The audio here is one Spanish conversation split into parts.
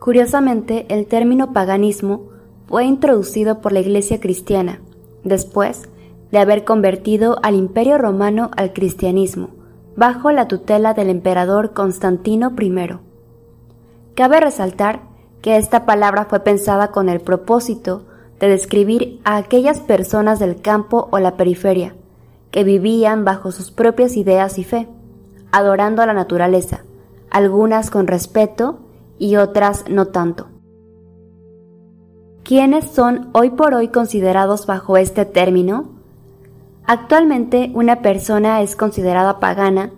Curiosamente, el término paganismo fue introducido por la Iglesia cristiana, después de haber convertido al Imperio romano al cristianismo, bajo la tutela del emperador Constantino I. Cabe resaltar que esta palabra fue pensada con el propósito de describir a aquellas personas del campo o la periferia, que vivían bajo sus propias ideas y fe, adorando a la naturaleza, algunas con respeto y otras no tanto. ¿Quiénes son hoy por hoy considerados bajo este término? Actualmente una persona es considerada pagana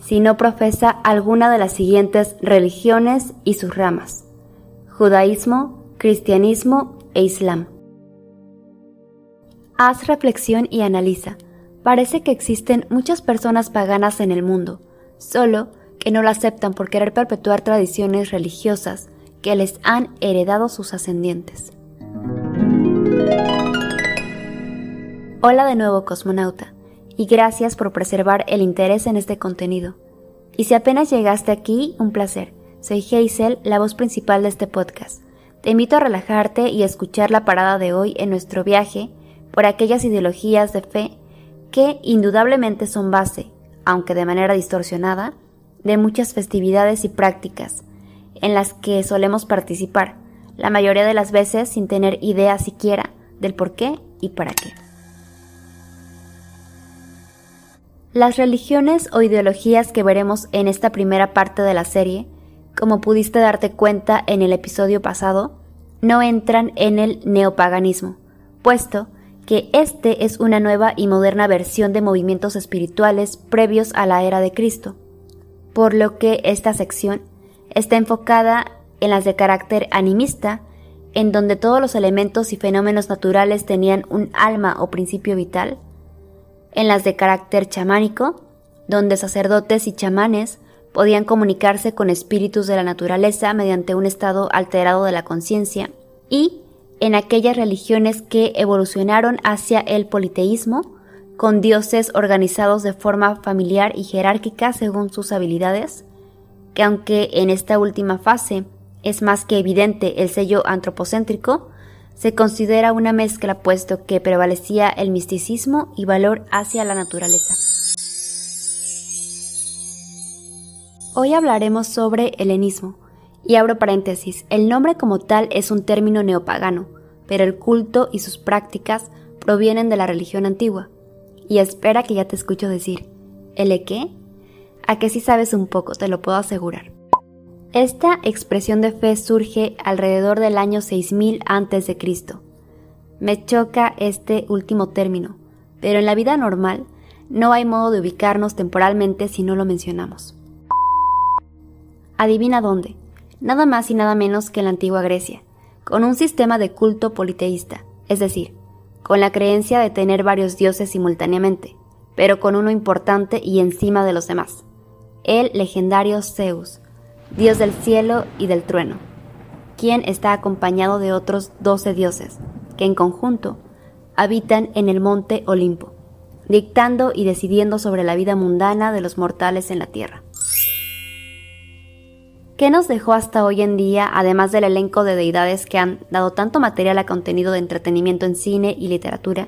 si no profesa alguna de las siguientes religiones y sus ramas, judaísmo, cristianismo e islam. Haz reflexión y analiza. Parece que existen muchas personas paganas en el mundo, solo que no lo aceptan por querer perpetuar tradiciones religiosas que les han heredado sus ascendientes. Hola de nuevo cosmonauta, y gracias por preservar el interés en este contenido. Y si apenas llegaste aquí, un placer. Soy Hazel, la voz principal de este podcast. Te invito a relajarte y a escuchar la parada de hoy en nuestro viaje por aquellas ideologías de fe que indudablemente son base, aunque de manera distorsionada, de muchas festividades y prácticas en las que solemos participar, la mayoría de las veces sin tener idea siquiera del por qué y para qué. Las religiones o ideologías que veremos en esta primera parte de la serie, como pudiste darte cuenta en el episodio pasado, no entran en el neopaganismo, puesto que este es una nueva y moderna versión de movimientos espirituales previos a la era de Cristo por lo que esta sección está enfocada en las de carácter animista, en donde todos los elementos y fenómenos naturales tenían un alma o principio vital, en las de carácter chamánico, donde sacerdotes y chamanes podían comunicarse con espíritus de la naturaleza mediante un estado alterado de la conciencia, y en aquellas religiones que evolucionaron hacia el politeísmo, con dioses organizados de forma familiar y jerárquica según sus habilidades, que aunque en esta última fase es más que evidente el sello antropocéntrico, se considera una mezcla puesto que prevalecía el misticismo y valor hacia la naturaleza. Hoy hablaremos sobre helenismo, y abro paréntesis, el nombre como tal es un término neopagano, pero el culto y sus prácticas provienen de la religión antigua y espera que ya te escucho decir, ¿el qué? A que sí sabes un poco, te lo puedo asegurar. Esta expresión de fe surge alrededor del año 6000 a.C. Me choca este último término, pero en la vida normal no hay modo de ubicarnos temporalmente si no lo mencionamos. Adivina dónde, nada más y nada menos que en la antigua Grecia, con un sistema de culto politeísta, es decir, con la creencia de tener varios dioses simultáneamente, pero con uno importante y encima de los demás, el legendario Zeus, dios del cielo y del trueno, quien está acompañado de otros doce dioses, que en conjunto habitan en el monte Olimpo, dictando y decidiendo sobre la vida mundana de los mortales en la tierra. ¿Qué nos dejó hasta hoy en día, además del elenco de deidades que han dado tanto material a contenido de entretenimiento en cine y literatura?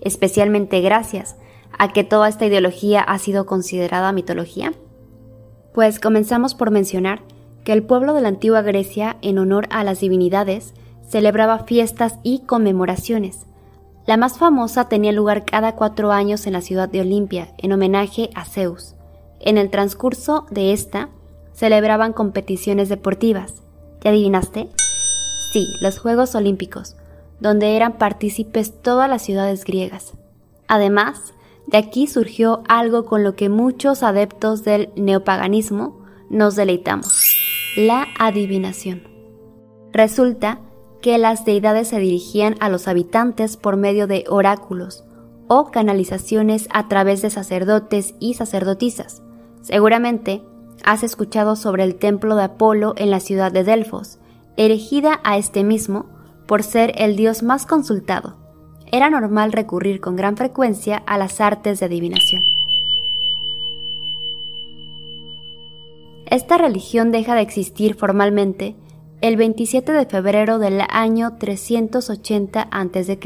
Especialmente gracias a que toda esta ideología ha sido considerada mitología. Pues comenzamos por mencionar que el pueblo de la antigua Grecia, en honor a las divinidades, celebraba fiestas y conmemoraciones. La más famosa tenía lugar cada cuatro años en la ciudad de Olimpia, en homenaje a Zeus. En el transcurso de esta, celebraban competiciones deportivas. ¿Ya adivinaste? Sí, los Juegos Olímpicos, donde eran partícipes todas las ciudades griegas. Además, de aquí surgió algo con lo que muchos adeptos del neopaganismo nos deleitamos, la adivinación. Resulta que las deidades se dirigían a los habitantes por medio de oráculos o canalizaciones a través de sacerdotes y sacerdotisas. Seguramente has escuchado sobre el templo de Apolo en la ciudad de Delfos, erigida a este mismo por ser el dios más consultado. Era normal recurrir con gran frecuencia a las artes de adivinación. Esta religión deja de existir formalmente el 27 de febrero del año 380 a.C.,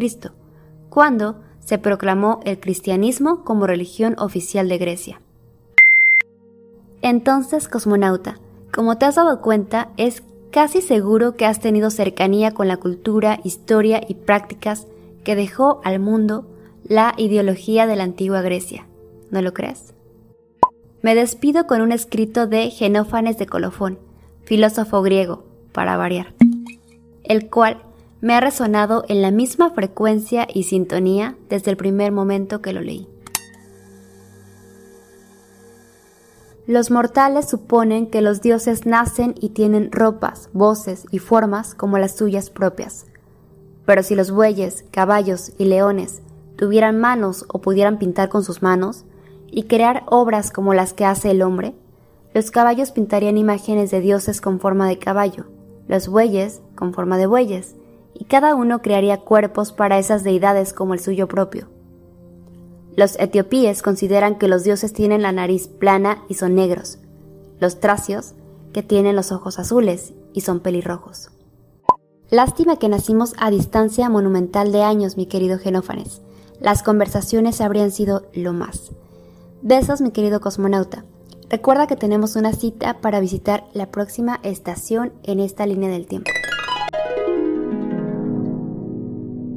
cuando se proclamó el cristianismo como religión oficial de Grecia. Entonces, cosmonauta, como te has dado cuenta, es casi seguro que has tenido cercanía con la cultura, historia y prácticas que dejó al mundo la ideología de la antigua Grecia. ¿No lo crees? Me despido con un escrito de Genófanes de Colofón, filósofo griego, para variar, el cual me ha resonado en la misma frecuencia y sintonía desde el primer momento que lo leí. Los mortales suponen que los dioses nacen y tienen ropas, voces y formas como las suyas propias. Pero si los bueyes, caballos y leones tuvieran manos o pudieran pintar con sus manos, y crear obras como las que hace el hombre, los caballos pintarían imágenes de dioses con forma de caballo, los bueyes con forma de bueyes, y cada uno crearía cuerpos para esas deidades como el suyo propio. Los etiopíes consideran que los dioses tienen la nariz plana y son negros, los tracios que tienen los ojos azules y son pelirrojos. Lástima que nacimos a distancia monumental de años, mi querido Genófanes. Las conversaciones habrían sido lo más. Besos, mi querido cosmonauta. Recuerda que tenemos una cita para visitar la próxima estación en esta línea del tiempo.